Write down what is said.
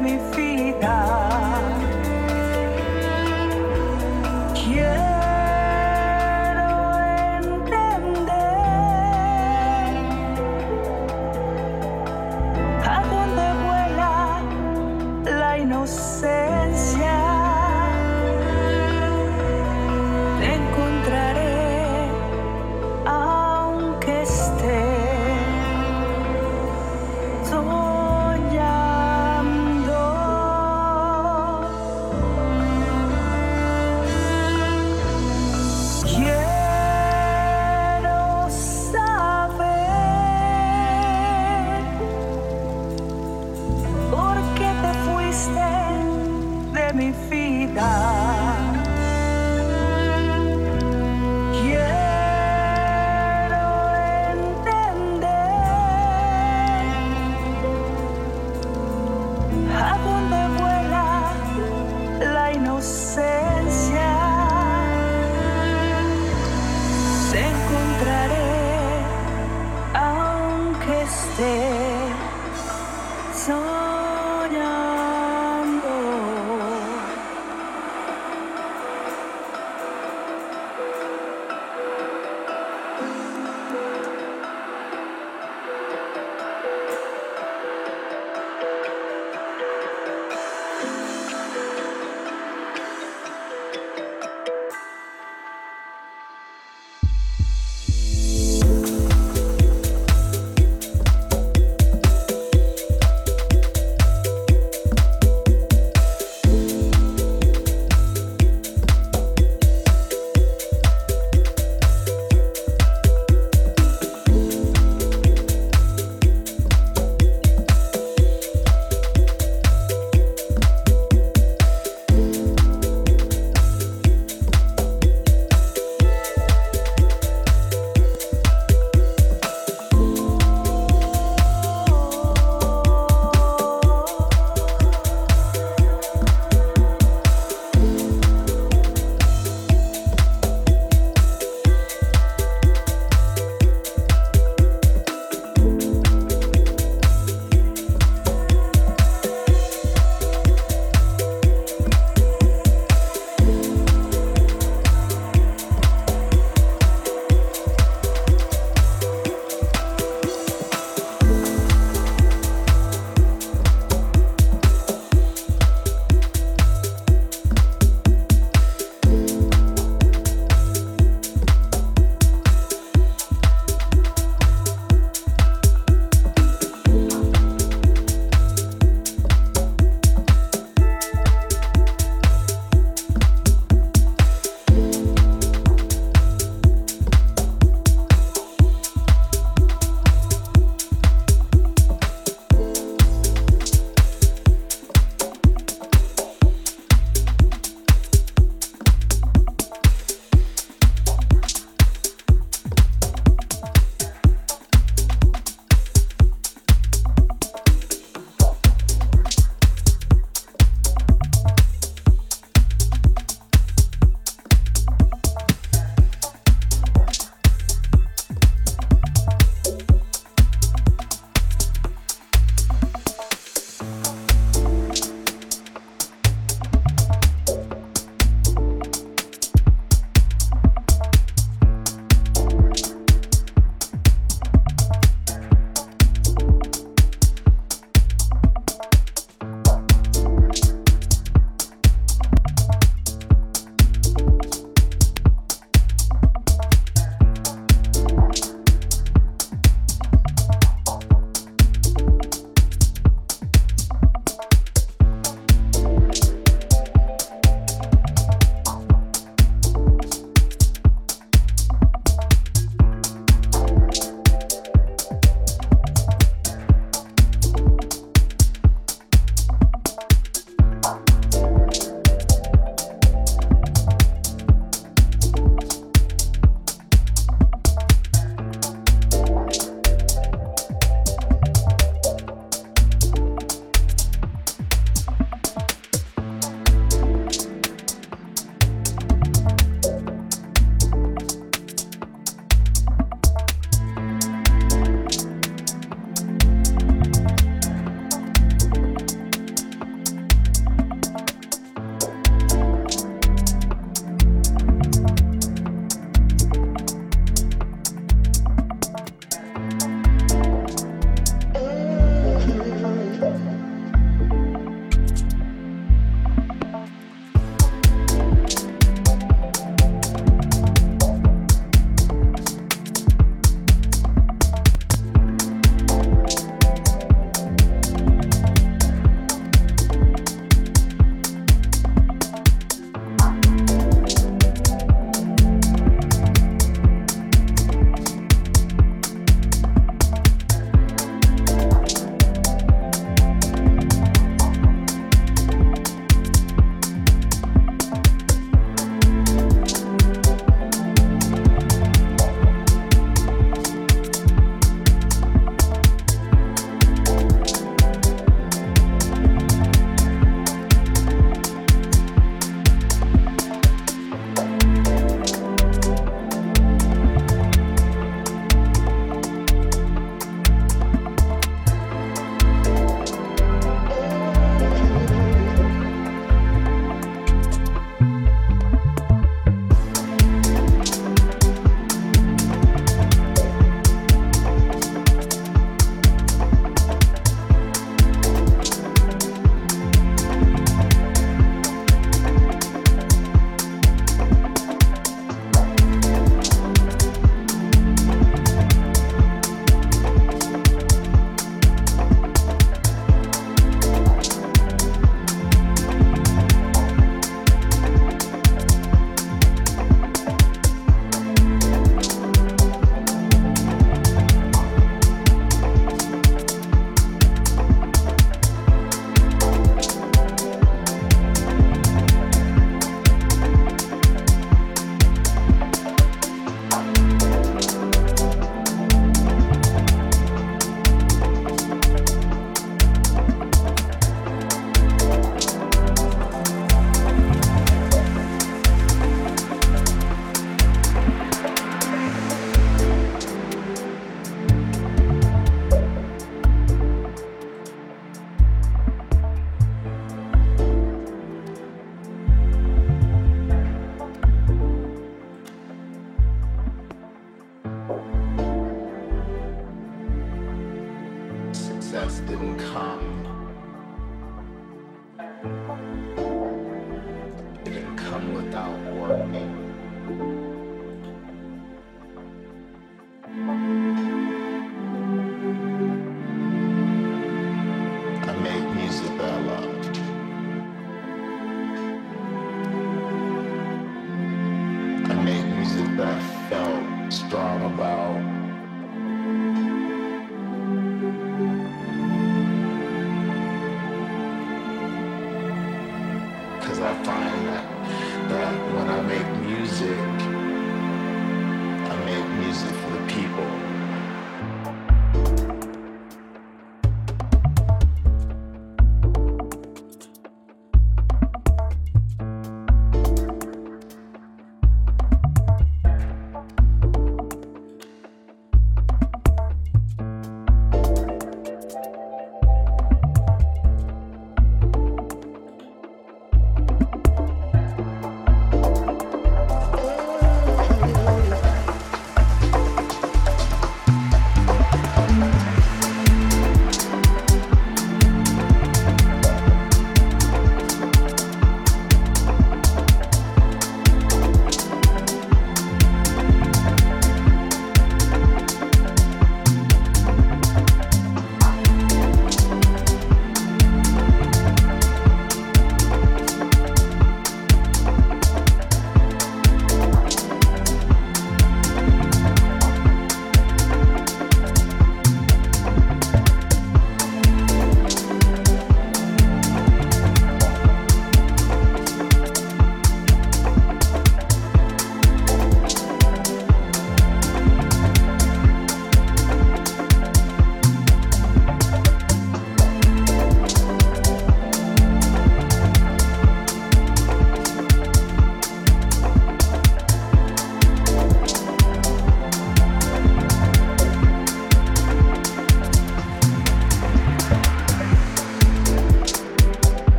me vida.